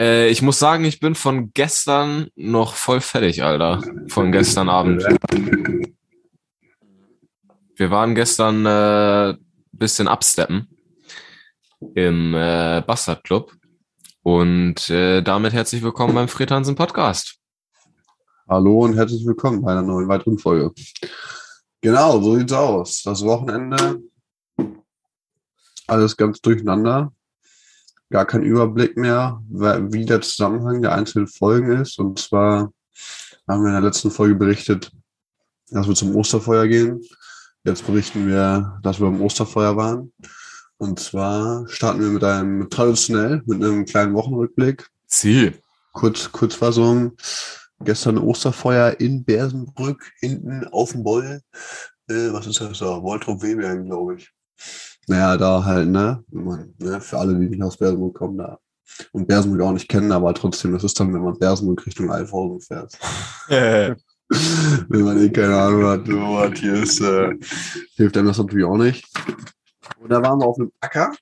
Äh, ich muss sagen, ich bin von gestern noch voll fertig, Alter. Von gestern Abend. Wir waren gestern äh, bisschen absteppen im äh, Bastard Club. Und äh, damit herzlich willkommen beim Fred Hansen Podcast. Hallo und herzlich willkommen bei einer neuen weiteren Folge. Genau, so sieht's aus. Das Wochenende, alles ganz durcheinander. Gar kein Überblick mehr, wie der Zusammenhang der einzelnen Folgen ist. Und zwar haben wir in der letzten Folge berichtet, dass wir zum Osterfeuer gehen. Jetzt berichten wir, dass wir beim Osterfeuer waren. Und zwar starten wir mit einem traditionell, mit einem kleinen Wochenrückblick. Ziel. Kurz, Kurzfassung. Gestern Osterfeuer in Bersenbrück, hinten auf dem Boll. Äh, was ist das da? Woltrop Webern, glaube ich. Naja, da halt, ne? Man, ne? Für alle, die nicht aus Bersenbrück kommen, da. Und Bersenbrück auch nicht kennen, aber trotzdem, das ist dann, wenn man Bersenbrück Richtung Alfhausen fährt. wenn man eh keine Ahnung hat, was hier ist, äh, hilft einem das natürlich auch nicht. Und da waren wir auf einem Acker,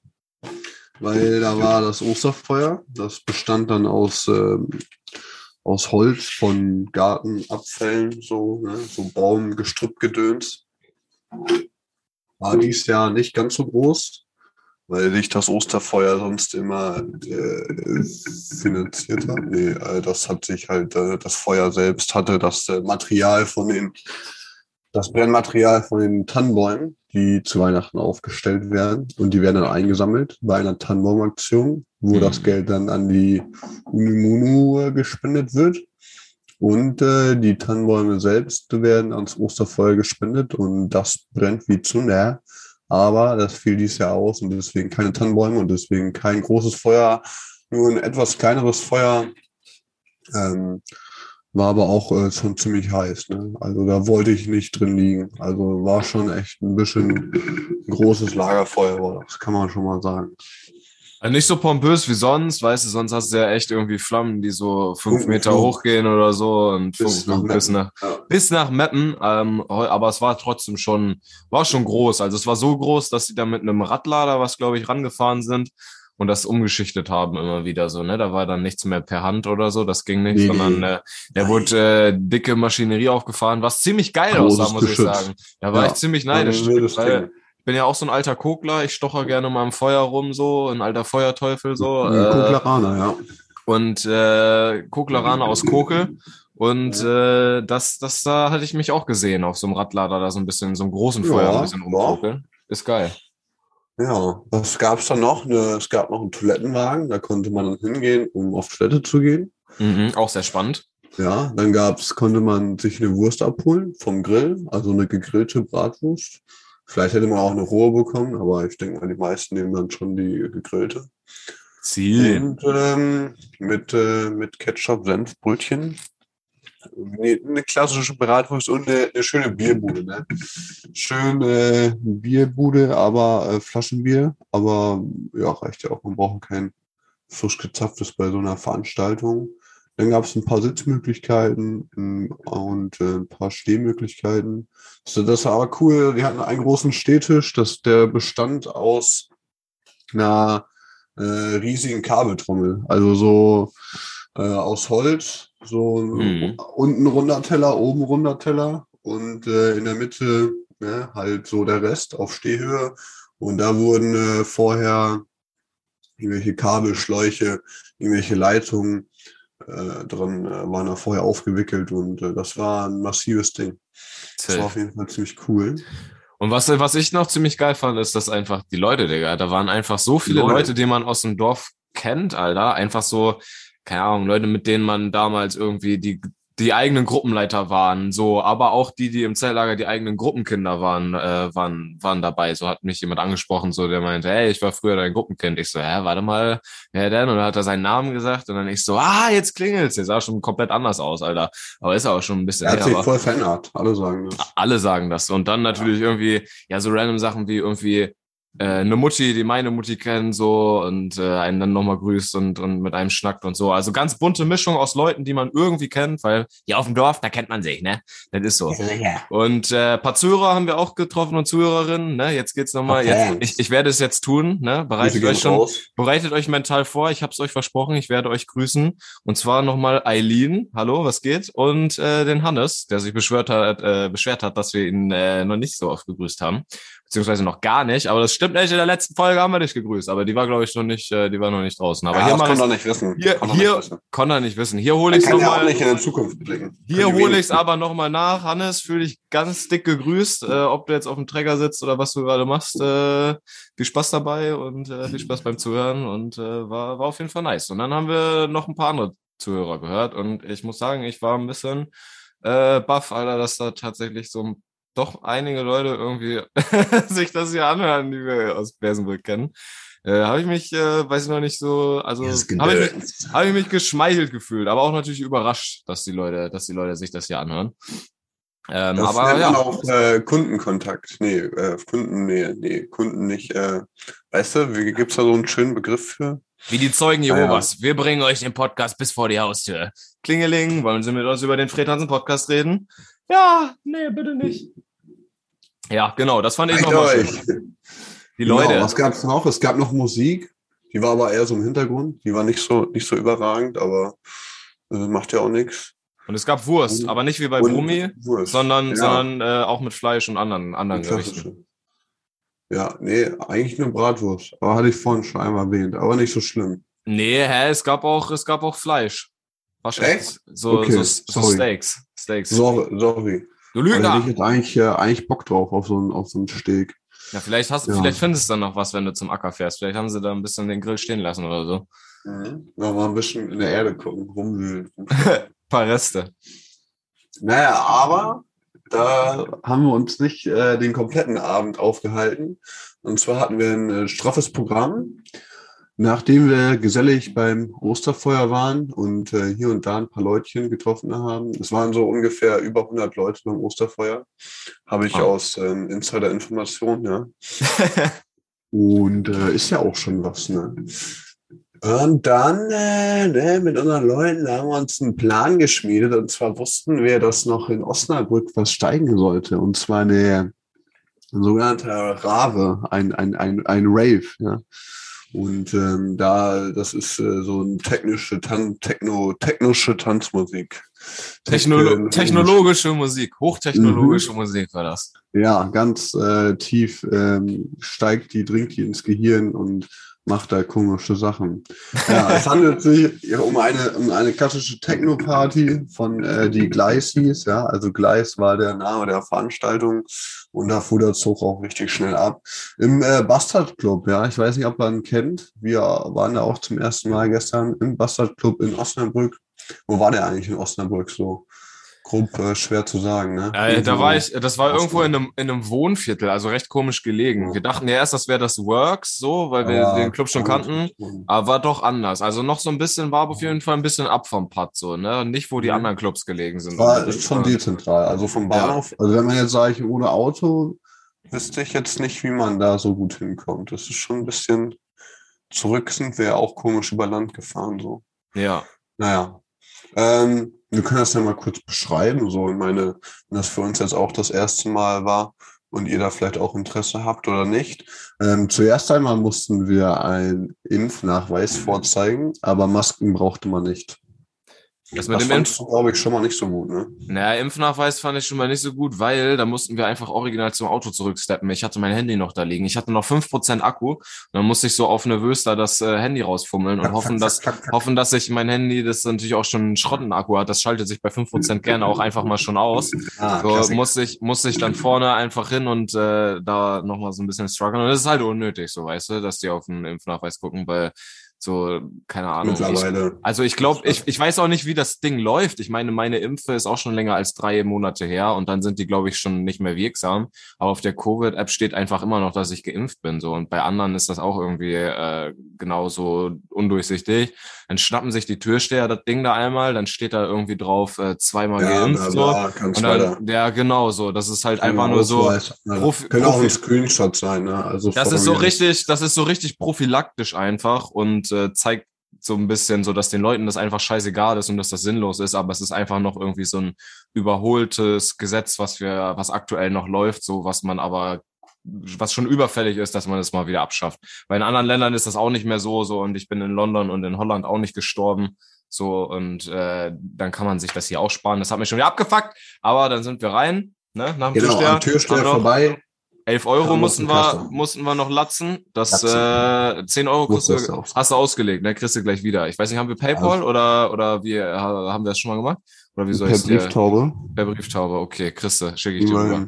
weil da war das Osterfeuer. Das bestand dann aus ähm, aus Holz von Gartenabfällen, so, ne, so Baumgestrüppgedöns. War dies Jahr nicht ganz so groß, weil sich das Osterfeuer sonst immer äh, finanziert hat. Nee, äh, das hat sich halt, äh, das Feuer selbst hatte das äh, Material von den, das Brennmaterial von den Tannenbäumen, die zu Weihnachten aufgestellt werden. Und die werden dann eingesammelt bei einer Tannenbaumaktion wo mhm. das Geld dann an die Unimunu gespendet wird. Und äh, die Tannenbäume selbst werden ans Osterfeuer gespendet und das brennt wie Zunder. Aber das fiel dies Jahr aus und deswegen keine Tannenbäume und deswegen kein großes Feuer, nur ein etwas kleineres Feuer. Ähm, war aber auch äh, schon ziemlich heiß. Ne? Also da wollte ich nicht drin liegen. Also war schon echt ein bisschen großes Lagerfeuer, das kann man schon mal sagen. Also nicht so pompös wie sonst, weißt du, sonst hast du ja echt irgendwie Flammen, die so fünf Funken, Meter hochgehen oder so und bis, fünf, nach, bis, nach, ja. bis nach Meppen. Ähm, aber es war trotzdem schon, war schon groß. Also es war so groß, dass sie da mit einem Radlader, was glaube ich, rangefahren sind und das umgeschichtet haben immer wieder so, ne? Da war dann nichts mehr per Hand oder so, das ging nicht, nee. sondern äh, der wurde äh, dicke Maschinerie aufgefahren, was ziemlich geil aussah, muss Geschütz. ich sagen. Da war ja. ich ziemlich neidisch, ja, bin ja auch so ein alter Kokler, ich stocher gerne mal im Feuer rum, so, ein alter Feuerteufel, so. Äh, Kokleraner, ja. Und äh, Kokleraner aus Kokel. Und äh, das, das da hatte ich mich auch gesehen, auf so einem Radlader, da so ein bisschen, so einem großen Feuer ja, ein bisschen rumkokeln. Ist geil. Ja, was gab's da noch? Ne, es gab noch einen Toilettenwagen, da konnte man dann hingehen, um auf Toilette zu gehen. Mhm, auch sehr spannend. Ja, dann gab's, konnte man sich eine Wurst abholen vom Grill, also eine gegrillte Bratwurst. Vielleicht hätte man auch eine rohe bekommen, aber ich denke mal, die meisten nehmen dann schon die gegrillte. Ziel. Und ähm, mit, äh, mit Ketchup, Senf, Brötchen. Eine klassische Bratwurst und eine, eine schöne Bierbude. Ne? Schön äh, Bierbude, aber äh, Flaschenbier. Aber ja, reicht ja auch. Man braucht kein frisch gezapftes bei so einer Veranstaltung. Dann gab es ein paar Sitzmöglichkeiten ähm, und äh, ein paar Stehmöglichkeiten. So, das war aber cool. Wir hatten einen großen Stehtisch, das, der bestand aus einer äh, riesigen Kabeltrommel. Also so äh, aus Holz, so mhm. unten runder Teller, oben runder Teller und äh, in der Mitte ne, halt so der Rest auf Stehhöhe. Und da wurden äh, vorher irgendwelche Kabelschläuche, irgendwelche Leitungen äh, dran äh, waren da vorher aufgewickelt und äh, das war ein massives Ding. Safe. Das war auf jeden Fall ziemlich cool. Und was, was ich noch ziemlich geil fand, ist, dass einfach die Leute, Digga, da waren einfach so viele Leute, Leute die man aus dem Dorf kennt, Alter. Einfach so, keine Ahnung, Leute, mit denen man damals irgendwie die die eigenen Gruppenleiter waren, so, aber auch die, die im Zelllager die eigenen Gruppenkinder waren, äh, waren, waren dabei. So hat mich jemand angesprochen, so der meinte, hey, ich war früher dein Gruppenkind. Ich so, hä, warte mal, wer denn? Und dann hat er seinen Namen gesagt und dann ich so, ah, jetzt klingelt's. Der sah schon komplett anders aus, Alter. Aber ist auch schon ein bisschen. Er hat sich voll verändert. Alle sagen das. Alle sagen das. Und dann natürlich ja. irgendwie, ja, so random Sachen wie irgendwie äh, eine Mutti, die meine Mutti kennt, so und äh, einen dann nochmal grüßt und, und mit einem schnackt und so. Also ganz bunte Mischung aus Leuten, die man irgendwie kennt, weil hier auf dem Dorf, da kennt man sich, ne? Das ist so. Ja. Und äh, paar Zuhörer haben wir auch getroffen und Zuhörerinnen, ne? Jetzt geht's nochmal. Okay. Jetzt, ich, ich werde es jetzt tun, ne? Bereitet euch schon, raus. bereitet euch mental vor. Ich habe es euch versprochen, ich werde euch grüßen. Und zwar nochmal Eileen, hallo, was geht? Und äh, den Hannes, der sich beschwert hat, äh, beschwert hat, dass wir ihn äh, noch nicht so oft gegrüßt haben beziehungsweise noch gar nicht. Aber das stimmt nicht. In der letzten Folge haben wir dich gegrüßt, aber die war, glaube ich, noch nicht, äh, die war noch nicht draußen. Aber ja, hier das kann er nicht wissen. Hier, kann hier nicht kann er nicht wissen. Hier hole ich es nochmal. Ja nicht in der Zukunft blicken. Hier hole ich es aber nochmal nach. Hannes, fühle dich ganz dick gegrüßt. Äh, ob du jetzt auf dem Träger sitzt oder was du gerade machst, äh, viel Spaß dabei und äh, viel Spaß beim Zuhören und äh, war, war auf jeden Fall nice. Und dann haben wir noch ein paar andere Zuhörer gehört und ich muss sagen, ich war ein bisschen äh, baff, Alter, dass da tatsächlich so ein doch einige Leute irgendwie sich das hier anhören, die wir aus Bersenbrück kennen. Äh, habe ich mich, äh, weiß ich noch nicht so, also habe ich, mich, hab ich mich geschmeichelt gefühlt, aber auch natürlich überrascht, dass die Leute, dass die Leute sich das hier anhören. Ähm, das aber ja. auch äh, Kundenkontakt. Nee, äh, Kunden, nee, nee, Kunden nicht. Äh, weißt du, wie gibt's da so einen schönen Begriff für? Wie die Zeugen Jehovas. Ah, ja. Wir bringen euch den Podcast bis vor die Haustür. Klingeling, wollen Sie mit uns über den Fred Hansen Podcast reden? Ja, nee, bitte nicht. Ja, genau, das fand ich nochmal schön. Die genau, Leute. Was gab es noch? Es gab noch Musik, die war aber eher so im Hintergrund. Die war nicht so, nicht so überragend, aber äh, macht ja auch nichts. Und es gab Wurst, und, aber nicht wie bei Brumi, sondern, ja. sondern äh, auch mit Fleisch und anderen, anderen Gerichten. Ja, nee, eigentlich nur Bratwurst. Aber hatte ich vorhin schon einmal erwähnt, aber nicht so schlimm. Nee, hä, es gab auch, es gab auch Fleisch. Wahrscheinlich. Echt? So, okay. so, so Steaks. Steaks. Sorry, sorry. Du Lügner! Also ich hätte eigentlich, äh, eigentlich Bock drauf auf so, einen, auf so einen Steak. Ja, vielleicht hast, ja. vielleicht findest du dann noch was, wenn du zum Acker fährst. Vielleicht haben sie da ein bisschen den Grill stehen lassen oder so. Mhm. Ja, mal ein bisschen in der Erde gucken, rumwühlen. paar Reste. Naja, aber da haben wir uns nicht äh, den kompletten Abend aufgehalten. Und zwar hatten wir ein äh, straffes Programm. Nachdem wir gesellig beim Osterfeuer waren und äh, hier und da ein paar Leutchen getroffen haben, es waren so ungefähr über 100 Leute beim Osterfeuer, habe ich oh. aus ähm, Insider-Informationen, ja. und äh, ist ja auch schon was, ne? Und dann äh, ne, mit unseren Leuten haben wir uns einen Plan geschmiedet. Und zwar wussten wir, dass noch in Osnabrück was steigen sollte. Und zwar eine, ein sogenannter Rave, ein, ein, ein, ein Rave. Ja. Und ähm, da, das ist äh, so ein technische Tan Techno, technische Tanzmusik. Technolo technologische Musik, hochtechnologische mhm. Musik war das. Ja, ganz äh, tief ähm, steigt die, dringt die ins Gehirn und macht da komische Sachen. Ja, es handelt sich um eine, um eine klassische Techno-Party von äh, die Gleis hieß, ja. Also Gleis war der Name der Veranstaltung und da fuhr der Zug auch richtig schnell ab. Im äh, Bastard Club, ja. Ich weiß nicht, ob man kennt. Wir waren da auch zum ersten Mal gestern im Bastard Club in Osnabrück. Wo war der eigentlich in Osnabrück so? Grob äh, schwer zu sagen. Ne? Äh, da war ich, das war irgendwo in einem, in einem Wohnviertel, also recht komisch gelegen. Wir dachten ja erst, das wäre das Works, so, weil wir ja, den Club schon kannten, aber war doch anders. Also noch so ein bisschen, war auf jeden Fall ein bisschen ab vom Pad, so, ne? Nicht, wo die mhm. anderen Clubs gelegen sind. War schon dezentral. Also vom Bahnhof, ja. also wenn man jetzt sage, ohne Auto, wüsste ich jetzt nicht, wie man da so gut hinkommt. Das ist schon ein bisschen zurück sind wir auch komisch über Land gefahren, so. Ja. Naja. Ähm, wir können das ja mal kurz beschreiben. So, ich meine, wenn das für uns jetzt auch das erste Mal war und ihr da vielleicht auch Interesse habt oder nicht. Ähm, zuerst einmal mussten wir einen Impfnachweis vorzeigen, aber Masken brauchte man nicht. Das mit das dem Impf glaube ich, schon mal nicht so gut, ne? Naja, Impfnachweis fand ich schon mal nicht so gut, weil da mussten wir einfach original zum Auto zurücksteppen. Ich hatte mein Handy noch da liegen. Ich hatte noch fünf Prozent Akku. Und dann musste ich so auf nervös da das äh, Handy rausfummeln und hoffen, dass, hoffen, dass ich mein Handy, das natürlich auch schon einen Schrottenakku hat, das schaltet sich bei fünf Prozent gerne auch einfach mal schon aus. Ah, so musste ich, musste ich dann vorne einfach hin und äh, da nochmal so ein bisschen strugglen. Und das ist halt unnötig, so weißt du, dass die auf den Impfnachweis gucken, weil So, keine Ahnung. Mittlerweile. Ich, also ich glaube, ich, ich weiß auch nicht, wie das Ding läuft. Ich meine, meine Impfe ist auch schon länger als drei Monate her und dann sind die, glaube ich, schon nicht mehr wirksam. Aber auf der Covid-App steht einfach immer noch, dass ich geimpft bin. So und bei anderen ist das auch irgendwie äh, genauso undurchsichtig. Dann schnappen sich die Türsteher das Ding da einmal, dann steht da irgendwie drauf äh, zweimal ja, geimpft. so. und dann, ja, genau so. Das ist halt einfach nur so. Profi Könnte auch ein Screenshot sein, ne? Also das ist so richtig, das ist so richtig prophylaktisch einfach und äh, zeigt so ein bisschen so, dass den Leuten das einfach scheißegal ist und dass das sinnlos ist, aber es ist einfach noch irgendwie so ein überholtes Gesetz, was wir, was aktuell noch läuft, so was man aber was schon überfällig ist, dass man es das mal wieder abschafft. Weil in anderen Ländern ist das auch nicht mehr so, so und ich bin in London und in Holland auch nicht gestorben. So, und äh, dann kann man sich das hier auch sparen. Das hat mich schon wieder abgefuckt, aber dann sind wir rein, ne? Nach dem genau, Türsteher. Türsteher vorbei. 11 Euro mussten wir, mussten wir noch latzen. Das äh, 10 Euro kostet, hast du ausgelegt, ne? Kriegst du gleich wieder. Ich weiß nicht, haben wir PayPal also, oder, oder wie haben wir das schon mal gemacht? Oder wie soll per Brieftaube. Per Brieftaube, okay, kriegst du, schicke ich dir rüber.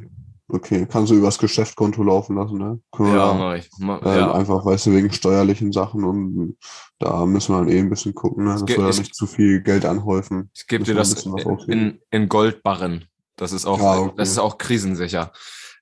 Okay, kannst du übers Geschäftskonto laufen lassen, ne? Können ja, mach ich. Ma äh, ja. Einfach, weißt du, wegen steuerlichen Sachen und da müssen wir dann eh ein bisschen gucken, ne? dass wir da nicht zu viel Geld anhäufen. Ich gebe dir das in, in Goldbarren. Das ist auch, ja, okay. das ist auch krisensicher.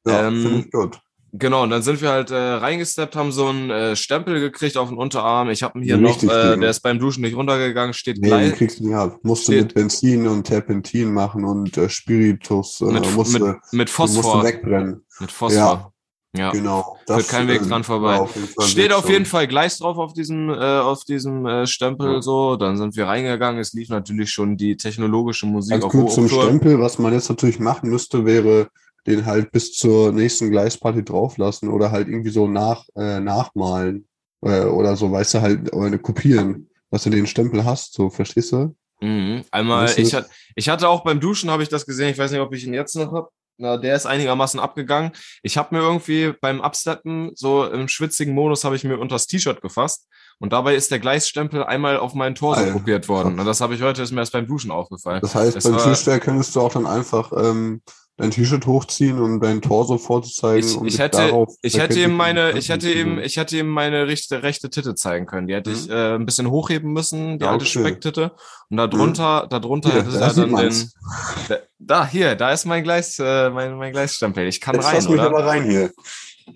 Ja, ähm, finde ich gut. Genau, und dann sind wir halt äh, reingesteppt, haben so einen äh, Stempel gekriegt auf den Unterarm. Ich habe ihn hier noch, äh, der ist beim Duschen nicht runtergegangen, steht nee, gleich. Den kriegst du nicht ab. Musst du mit Benzin und Terpentin machen und äh, Spiritus. Äh, mit, musst mit, mit Phosphor. Wegbrennen. Mit Phosphor. Ja. Ja, genau. Das, Führt kein Weg dran vorbei. Auf Steht auf jeden Fall Gleis drauf auf diesem, äh, auf diesem äh, Stempel ja. so. Dann sind wir reingegangen. Es lief natürlich schon die technologische Musik. Ganz kurz zum Stempel. Was man jetzt natürlich machen müsste, wäre den halt bis zur nächsten Gleisparty drauflassen oder halt irgendwie so nach, äh, nachmalen äh, oder so, weißt du, halt, oder kopieren, dass du den Stempel hast, so, verstehst du? Mhm. Einmal, ich, hat, ich hatte auch beim Duschen, habe ich das gesehen, ich weiß nicht, ob ich ihn jetzt noch habe. Na, der ist einigermaßen abgegangen. Ich habe mir irgendwie beim Absteppen, so im schwitzigen Modus, habe ich mir unter das T-Shirt gefasst. Und dabei ist der Gleisstempel einmal auf meinen Torso Alter. kopiert worden. Und das habe ich heute, ist mir erst beim Duschen aufgefallen. Das heißt, das beim Türsteher könntest du auch dann einfach ähm, dein T-Shirt hochziehen und dein Torso vorzuzeigen. Ich, ich hätte, ich hätte ihm meine, ich hätte ihm, ich hätte ihm meine rechte, rechte Titte zeigen können. Die hätte mhm. ich äh, ein bisschen hochheben müssen, die ja, alte okay. Specktitte. Und darunter, mhm. darunter hier, hätte er dann den. Da, da, hier, da ist mein Gleis, äh, mein, mein Gleisstempel. Ich kann Jetzt rein, lass oder? Mich aber rein hier.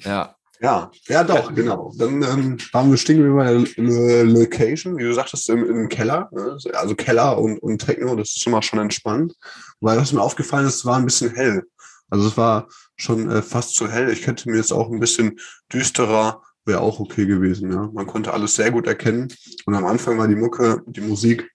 Ja. Ja, ja doch, genau. Dann ähm, waren wir stehen wir bei der Location, wie du sagtest, im, im Keller. Ne? Also Keller und, und Techno, das ist immer schon entspannt. Weil was mir aufgefallen ist, es war ein bisschen hell. Also es war schon äh, fast zu hell. Ich könnte mir jetzt auch ein bisschen düsterer, wäre auch okay gewesen. Ja? Man konnte alles sehr gut erkennen. Und am Anfang war die Mucke, die Musik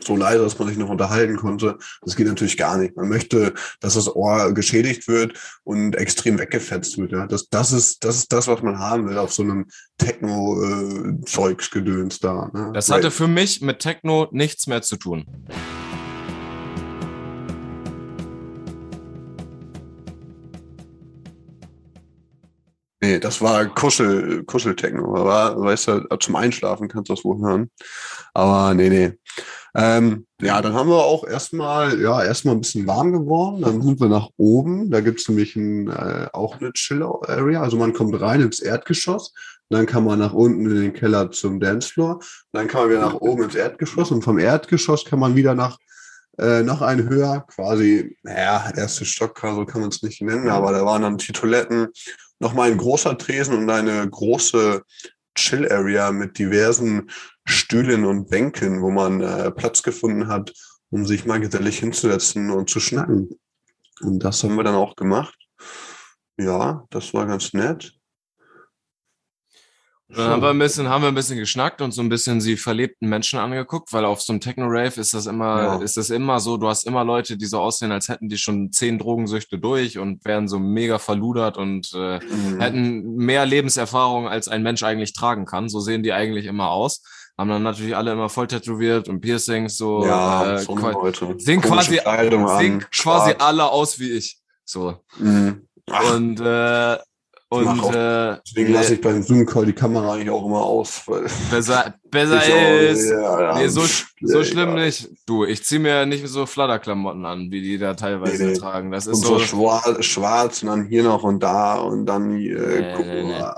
so leise, dass man sich noch unterhalten konnte. Das geht natürlich gar nicht. Man möchte, dass das Ohr geschädigt wird und extrem weggefetzt wird. Ja. Das, das, ist, das ist das, was man haben will auf so einem Techno-Zeugsgedöns da. Ne? Das hatte für mich mit Techno nichts mehr zu tun. Nee, das war Kuschel, Kuscheltechno. Aber weißt du, zum Einschlafen kannst du das wohl hören. Aber nee, nee. Ähm, ja, dann haben wir auch erstmal, ja, erstmal ein bisschen warm geworden. Dann sind wir nach oben. Da gibt's nämlich ein, äh, auch eine Chill-Area. Also man kommt rein ins Erdgeschoss. Dann kann man nach unten in den Keller zum Dancefloor. Dann kann man wieder nach oben ins Erdgeschoss. Und vom Erdgeschoss kann man wieder nach äh, noch ein höher, quasi, naja, erste Stock, so kann man es nicht nennen, aber da waren dann die Toiletten, nochmal ein großer Tresen und eine große Chill-Area mit diversen Stühlen und Bänken, wo man äh, Platz gefunden hat, um sich mal gesellig hinzusetzen und zu schnacken. Und das haben wir dann auch gemacht. Ja, das war ganz nett. Dann haben wir ein bisschen, haben wir ein bisschen geschnackt und so ein bisschen sie verlebten Menschen angeguckt, weil auf so einem Techno-Rave ist das immer, ja. ist das immer so, du hast immer Leute, die so aussehen, als hätten die schon zehn Drogensüchte durch und wären so mega verludert und äh, mhm. hätten mehr Lebenserfahrung, als ein Mensch eigentlich tragen kann. So sehen die eigentlich immer aus. Haben dann natürlich alle immer voll tätowiert und Piercings so. Ja, äh, so Leute. Sehen quasi, sehen quasi alle aus wie ich. So. Mhm. Und äh, und äh, deswegen lasse ich beim Zoom-Call die Kamera eigentlich auch immer aus. besser besser ist. Auch, ja, nee, so, so schlimm ja. nicht. Du, ich ziehe mir nicht so Flatterklamotten an, wie die da teilweise nee, nee. tragen. Das ist und so, so schwarz, schwarz und dann hier noch und da und dann äh, äh,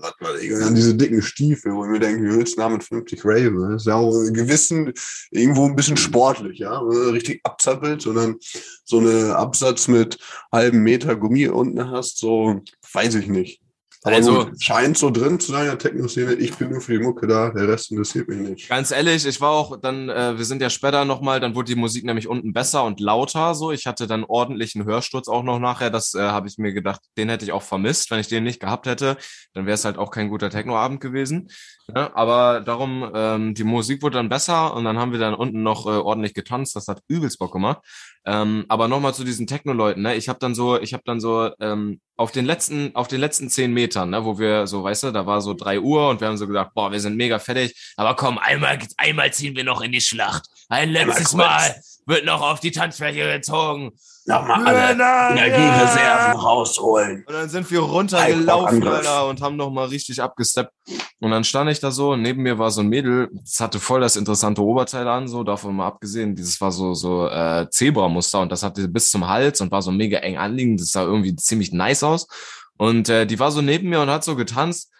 was weiß ich, und dann diese dicken Stiefel, wo ich mir denke, wie willst du damit 50 Raven? Das ist ja auch ein gewissen, irgendwo ein bisschen sportlich, ja, richtig abzappelt und dann so eine Absatz mit halben Meter Gummi unten hast, so, weiß ich nicht. Aber also gut, scheint so drin zu sein in der Techno-Szene. Ich bin nur für die Mucke da, der Rest interessiert mich nicht. Ganz ehrlich, ich war auch dann, äh, wir sind ja später nochmal, dann wurde die Musik nämlich unten besser und lauter so. Ich hatte dann ordentlichen Hörsturz auch noch nachher. Das äh, habe ich mir gedacht, den hätte ich auch vermisst. Wenn ich den nicht gehabt hätte, dann wäre es halt auch kein guter Techno-Abend gewesen. Ja, aber darum, ähm, die Musik wurde dann besser und dann haben wir dann unten noch äh, ordentlich getanzt. Das hat übelst Bock gemacht. Ähm, aber nochmal zu diesen Techno-Leuten, ne? Ich habe dann so, ich habe dann so ähm, auf den letzten, auf den letzten zehn Metern, ne, wo wir so, weißt du, da war so drei Uhr und wir haben so gesagt, boah, wir sind mega fertig, aber komm, einmal, einmal ziehen wir noch in die Schlacht. Ein letztes Mal wird noch auf die Tanzfläche gezogen. Nochmal alle Energiereserven rausholen. Und dann sind wir runtergelaufen, Alter, und haben nochmal richtig abgesteppt. Und dann stand ich da so, und neben mir war so ein Mädel, das hatte voll das interessante Oberteil an, so, davon mal abgesehen. Dieses war so, so äh, Zebra-Muster und das hatte bis zum Hals und war so mega eng anliegend. Das sah irgendwie ziemlich nice aus. Und äh, die war so neben mir und hat so getanzt.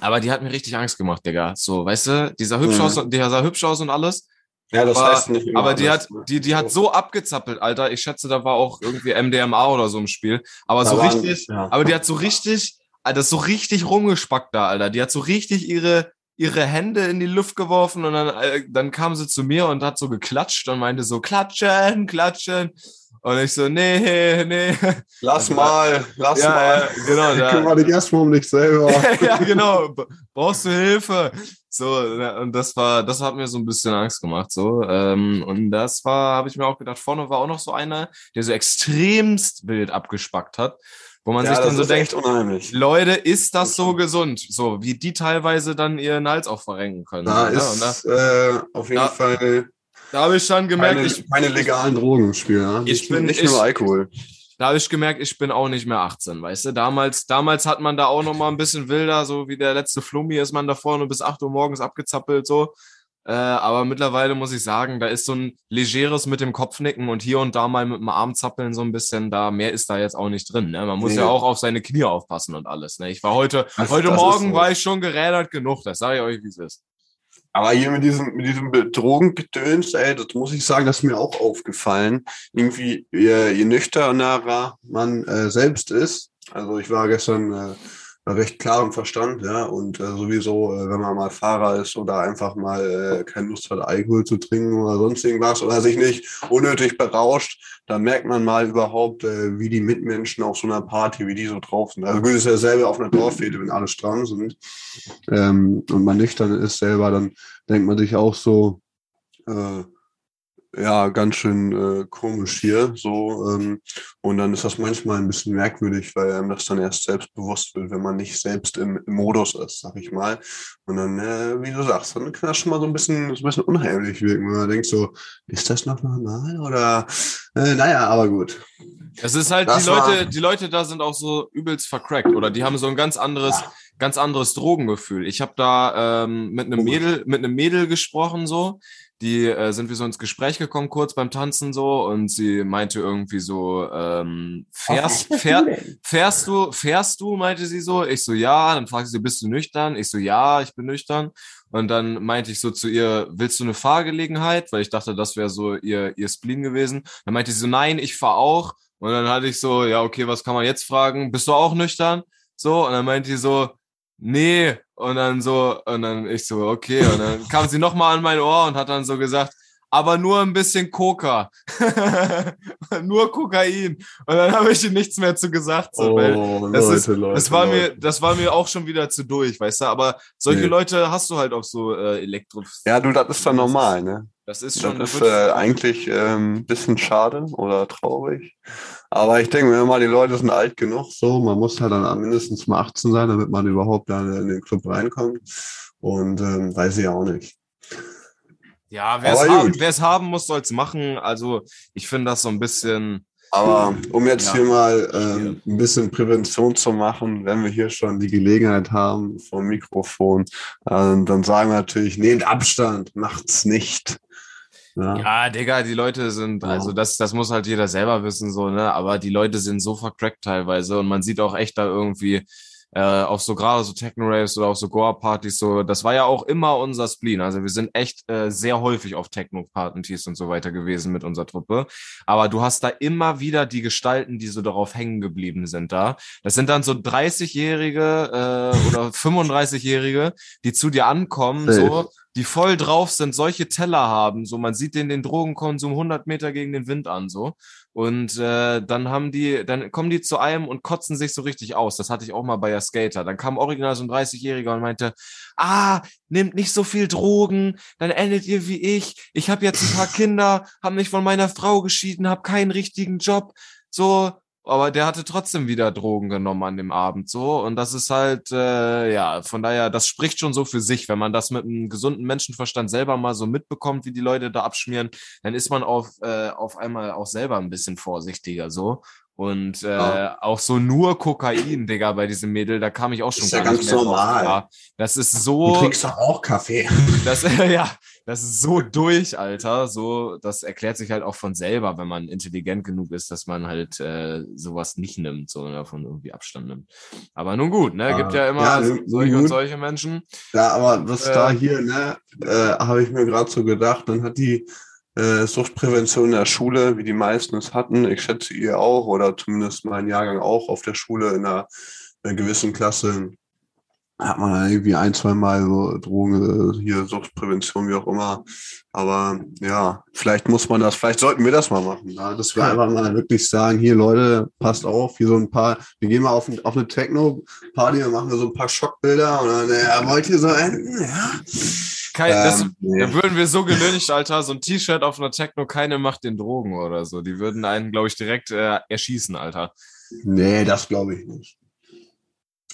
Aber die hat mir richtig Angst gemacht, Digga. So, weißt du, dieser hübsch mhm. aus, der sah hübsch aus und alles. Ja, das aber, heißt nicht immer Aber die hat, die, die hat so abgezappelt, Alter. Ich schätze, da war auch irgendwie MDMA oder so im Spiel. Aber da so waren, richtig, ja. aber die hat so richtig, Alter, so richtig rumgespackt da, Alter. Die hat so richtig ihre, ihre Hände in die Luft geworfen und dann, äh, dann kam sie zu mir und hat so geklatscht und meinte so, klatschen, klatschen. Und ich so, nee, nee. Lass mal, lass ja, mal. Ja, genau. Da, kümmere dich erstmal um dich selber. ja, genau. Brauchst du Hilfe? So, und das war, das hat mir so ein bisschen Angst gemacht, so. Ähm, und das war, habe ich mir auch gedacht, vorne war auch noch so einer, der so extremst wild abgespackt hat. Wo man ja, sich dann so denkt. Leute, ist das so gesund? So, wie die teilweise dann ihren Hals auch verrenken können. Da so, ist da, äh, auf jeden da, Fall da habe ich schon gemerkt, keine, ich. Keine legalen Drogen im Spiel, ja? Ich, ich bin nicht ich, nur Alkohol. Da habe ich gemerkt, ich bin auch nicht mehr 18, weißt du? Damals, damals hat man da auch noch mal ein bisschen wilder, so wie der letzte Flummi ist man da vorne bis 8 Uhr morgens abgezappelt, so. Äh, aber mittlerweile muss ich sagen, da ist so ein legeres mit dem Kopfnicken und hier und da mal mit dem Arm zappeln so ein bisschen, da mehr ist da jetzt auch nicht drin. Ne? Man muss nee. ja auch auf seine Knie aufpassen und alles. Ne? Ich war heute, das, heute das Morgen so. war ich schon gerädert genug, das sage ich euch, wie es ist. Aber hier mit diesem, mit diesem Drogengedöns, ey, das muss ich sagen, das ist mir auch aufgefallen. Irgendwie, je, je nüchternerer man äh, selbst ist, also ich war gestern äh, recht klar im Verstand, ja, und äh, sowieso, äh, wenn man mal Fahrer ist oder einfach mal äh, keine Lust hat, Alkohol zu trinken oder sonst irgendwas oder sich nicht unnötig berauscht, dann merkt man mal überhaupt, äh, wie die Mitmenschen auf so einer Party, wie die so drauf sind. Also gut, ist ja selber auf einer Dorffete, wenn alle stramm sind ähm, und man nüchtern ist selber, dann denkt man sich auch so, äh, ja, ganz schön äh, komisch hier. So, ähm, und dann ist das manchmal ein bisschen merkwürdig, weil einem das dann erst selbst bewusst wird, wenn man nicht selbst im, im Modus ist, sag ich mal. Und dann, äh, wie du sagst, dann kann das schon mal so ein bisschen, so ein bisschen unheimlich wirken, wenn man denkt so, ist das noch normal? Oder äh, naja, aber gut. Es ist halt, das die Leute, die Leute da sind auch so übelst vercrackt oder die haben so ein ganz anderes, ja. ganz anderes Drogengefühl. Ich habe da ähm, mit einem Mädel, mit einem Mädel gesprochen so die äh, sind wir so ins Gespräch gekommen, kurz beim Tanzen so, und sie meinte irgendwie so, ähm, fährst, Ach, fähr, fährst du, fährst du, meinte sie so. Ich so, ja. Dann fragte sie, bist du nüchtern? Ich so, ja, ich bin nüchtern. Und dann meinte ich so zu ihr, willst du eine Fahrgelegenheit? Weil ich dachte, das wäre so ihr, ihr Spleen gewesen. Dann meinte sie so, nein, ich fahr auch. Und dann hatte ich so, ja, okay, was kann man jetzt fragen? Bist du auch nüchtern? So, und dann meinte sie so, nee. Und dann so, und dann ich so, okay. Und dann kam sie nochmal an mein Ohr und hat dann so gesagt, aber nur ein bisschen Coca. nur Kokain. Und dann habe ich ihr nichts mehr zu gesagt. So, oh, das, Leute, ist, Leute, das, war Leute. mir, das war mir auch schon wieder zu durch, weißt du? Aber solche nee. Leute hast du halt auch so äh, Elektro. Ja, du, das ist dann normal, ne? Das ist schon. Das ist äh, eigentlich ein ähm, bisschen schade oder traurig. Aber ich denke mir mal, die Leute sind alt genug, so. Man muss halt dann mindestens mal 18 sein, damit man überhaupt da in den Club reinkommt. Und ähm, weiß ich auch nicht. Ja, wer es haben, haben, muss, soll es machen. Also ich finde das so ein bisschen. Aber um jetzt ja, hier mal ähm, ein bisschen Prävention zu machen, wenn wir hier schon die Gelegenheit haben vom Mikrofon, äh, dann sagen wir natürlich, nehmt Abstand, macht's nicht. Ja. ja, Digga, die Leute sind, ja. also das, das muss halt jeder selber wissen, so, ne? Aber die Leute sind so vercrackt teilweise und man sieht auch echt da irgendwie, äh, auf so gerade so Techno-Raves oder auf so Goa-Partys, so, das war ja auch immer unser Spleen. Also wir sind echt äh, sehr häufig auf Techno-Partys und so weiter gewesen mit unserer Truppe. Aber du hast da immer wieder die Gestalten, die so darauf hängen geblieben sind da. Das sind dann so 30-Jährige äh, oder 35-Jährige, die zu dir ankommen, so die voll drauf sind, solche Teller haben, so man sieht den den Drogenkonsum 100 Meter gegen den Wind an, so und äh, dann haben die, dann kommen die zu einem und kotzen sich so richtig aus. Das hatte ich auch mal bei der Skater. Dann kam original so ein 30-Jähriger und meinte, ah, nehmt nicht so viel Drogen, dann endet ihr wie ich. Ich habe jetzt ein paar Kinder, habe mich von meiner Frau geschieden, habe keinen richtigen Job. So, aber der hatte trotzdem wieder Drogen genommen an dem Abend so. Und das ist halt äh, ja von daher das spricht schon so für sich. Wenn man das mit einem gesunden Menschenverstand selber mal so mitbekommt wie die Leute da abschmieren dann ist man auf äh, auf einmal auch selber ein bisschen vorsichtiger so und äh, ja. auch so nur Kokain, Digga, bei diesem Mädel, da kam ich auch schon. Das ist ja ganz normal. Das ist so. Du trinkst doch auch Kaffee. Das, äh, ja, das ist so durch, Alter. So, das erklärt sich halt auch von selber, wenn man intelligent genug ist, dass man halt äh, sowas nicht nimmt, sondern davon irgendwie Abstand nimmt. Aber nun gut, ne? Gibt ja immer ja, solche gut. und solche Menschen. Ja, aber was äh, da hier, ne, äh, habe ich mir gerade so gedacht, dann hat die äh, Suchtprävention in der Schule, wie die meisten es hatten. Ich schätze ihr auch oder zumindest mein Jahrgang auch auf der Schule in einer, einer gewissen Klasse hat man irgendwie ein, zwei Mal so Drogen, hier Suchtprävention, wie auch immer. Aber ja, vielleicht muss man das, vielleicht sollten wir das mal machen. Ja? Dass wir einfach mal wirklich sagen, hier Leute, passt auf, hier so ein paar, wir gehen mal auf, auf eine Techno-Party und machen wir so ein paar Schockbilder und dann, ja, wollt ihr so enden? Ja. Kein, das, ähm, nee. Da würden wir so gelüncht, Alter, so ein T-Shirt auf einer Techno, keine macht den Drogen oder so. Die würden einen, glaube ich, direkt äh, erschießen, Alter. Nee, das glaube ich nicht.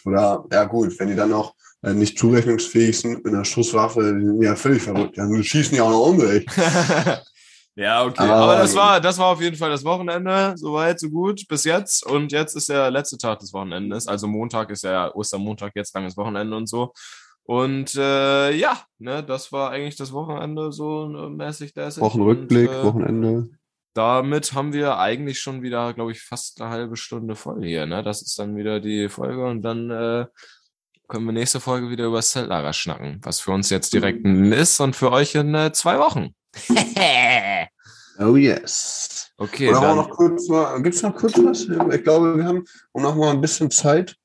Oder, ja gut, wenn die dann auch äh, nicht zurechnungsfähig sind mit einer Schusswaffe, die sind ja völlig verrückt. Ja, die schießen ja auch noch um dich. ja, okay. Aber, Aber das, war, das war auf jeden Fall das Wochenende. Soweit, so gut. Bis jetzt. Und jetzt ist der letzte Tag des Wochenendes. Also Montag ist ja Ostermontag, jetzt langes Wochenende und so. Und äh, ja, ne, das war eigentlich das Wochenende so ne, mäßig. Wochenrückblick, und, äh, Wochenende. Damit haben wir eigentlich schon wieder, glaube ich, fast eine halbe Stunde voll hier. Ne? Das ist dann wieder die Folge und dann äh, können wir nächste Folge wieder über Zeltlager schnacken, was für uns jetzt direkt mhm. ist und für euch in äh, zwei Wochen. oh yes. Okay. Oder dann, noch kurz, gibt es noch kurz was? Ich glaube, wir haben noch mal ein bisschen Zeit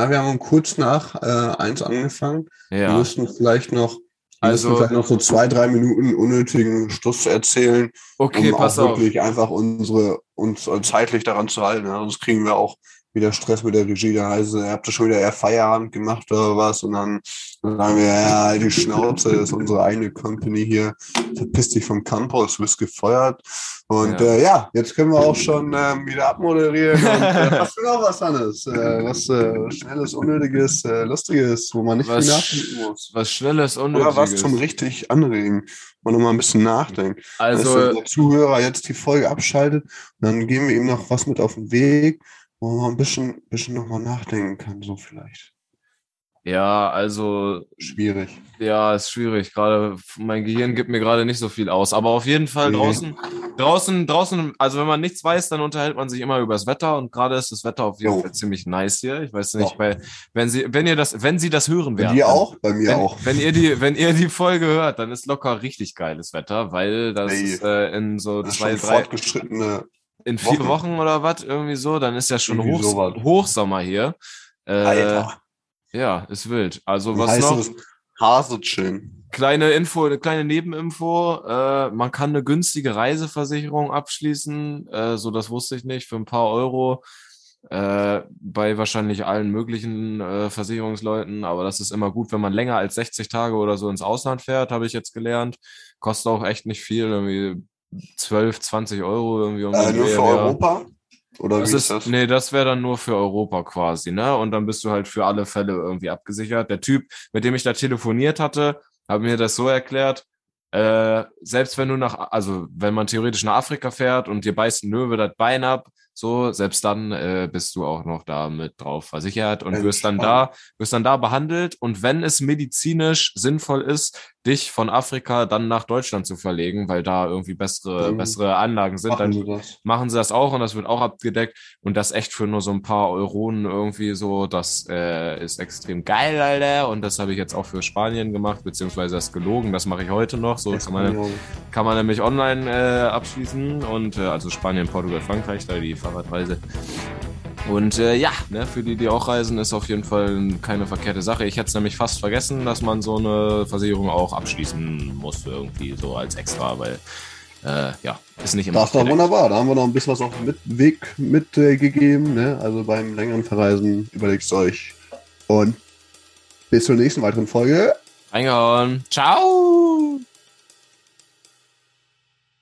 ja, wir haben kurz nach äh, eins angefangen. Ja. Wir müssten vielleicht noch, also vielleicht noch so zwei, drei Minuten unnötigen Stuss erzählen. Okay, um pass auch wirklich einfach unsere uns zeitlich daran zu halten. Ja, sonst kriegen wir auch wieder Stress mit der Regie. Da heißt es, ihr habt schon wieder eher Feierabend gemacht oder was. Und dann sagen wir, ja, die Schnauze, das ist unsere eigene Company hier. Verpiss dich vom Campus, du bist gefeuert. Und ja, äh, ja jetzt können wir auch schon ähm, wieder abmoderieren. Und, äh, hast du noch was, Hannes? Äh, was äh, Schnelles, Unnötiges, äh, Lustiges, wo man nicht was, viel nachdenken muss. Was Schnelles, Unnötiges. Oder was zum richtig Anregen, wo man noch mal ein bisschen nachdenkt. Also, wenn der Zuhörer jetzt die Folge abschaltet, dann geben wir ihm noch was mit auf den Weg wo man ein bisschen, bisschen nochmal nachdenken kann, so vielleicht. Ja, also. Schwierig. Ja, ist schwierig. Gerade mein Gehirn gibt mir gerade nicht so viel aus. Aber auf jeden Fall draußen, draußen, draußen, also wenn man nichts weiß, dann unterhält man sich immer über das Wetter und gerade ist das Wetter auf jeden oh. Fall ziemlich nice hier. Ich weiß nicht, bei, wenn Sie, wenn ihr das, wenn Sie das hören werden. Bei dir auch? Bei mir wenn, auch. Wenn ihr die, wenn ihr die Folge hört, dann ist locker richtig geiles Wetter, weil das hey, ist, äh, in so zwei, drei. Fortgeschrittene in vier Wochen, Wochen oder was, irgendwie so, dann ist ja schon Hoch, Hochsommer hier. Äh, Alter. Ja, ist wild. Also was noch? Haselchen. Kleine Info, eine kleine Nebeninfo. Äh, man kann eine günstige Reiseversicherung abschließen. Äh, so, das wusste ich nicht, für ein paar Euro. Äh, bei wahrscheinlich allen möglichen äh, Versicherungsleuten. Aber das ist immer gut, wenn man länger als 60 Tage oder so ins Ausland fährt, habe ich jetzt gelernt. Kostet auch echt nicht viel, irgendwie 12, 20 Euro irgendwie um äh, Nur für Europa? Oder das wie ist, das? Nee, das wäre dann nur für Europa quasi, ne? Und dann bist du halt für alle Fälle irgendwie abgesichert. Der Typ, mit dem ich da telefoniert hatte, hat mir das so erklärt, äh, selbst wenn du nach, also wenn man theoretisch nach Afrika fährt und dir beißt ein Löwe das Bein ab, So, selbst dann äh, bist du auch noch da mit drauf versichert und wirst dann da, wirst dann da behandelt. Und wenn es medizinisch sinnvoll ist, dich von Afrika dann nach Deutschland zu verlegen, weil da irgendwie bessere, mhm. bessere Anlagen sind, machen dann sie machen sie das auch und das wird auch abgedeckt. Und das echt für nur so ein paar Euronen irgendwie so, das äh, ist extrem geil, Alter. Und das habe ich jetzt auch für Spanien gemacht, beziehungsweise das gelogen, das mache ich heute noch. So kann man, kann man nämlich online äh, abschließen und äh, also Spanien, Portugal, Frankreich, da die Fahrradreise. Und äh, ja, ne, für die, die auch reisen, ist auf jeden Fall keine verkehrte Sache. Ich hätte es nämlich fast vergessen, dass man so eine Versicherung auch abschließen muss, irgendwie so als extra, weil äh, ja, ist nicht immer. Das ist doch wunderbar. Da haben wir noch ein bisschen was auf dem Weg mitgegeben. Äh, ne? Also beim längeren Verreisen überlegt es euch. Und bis zur nächsten weiteren Folge. Reingehauen. Ciao!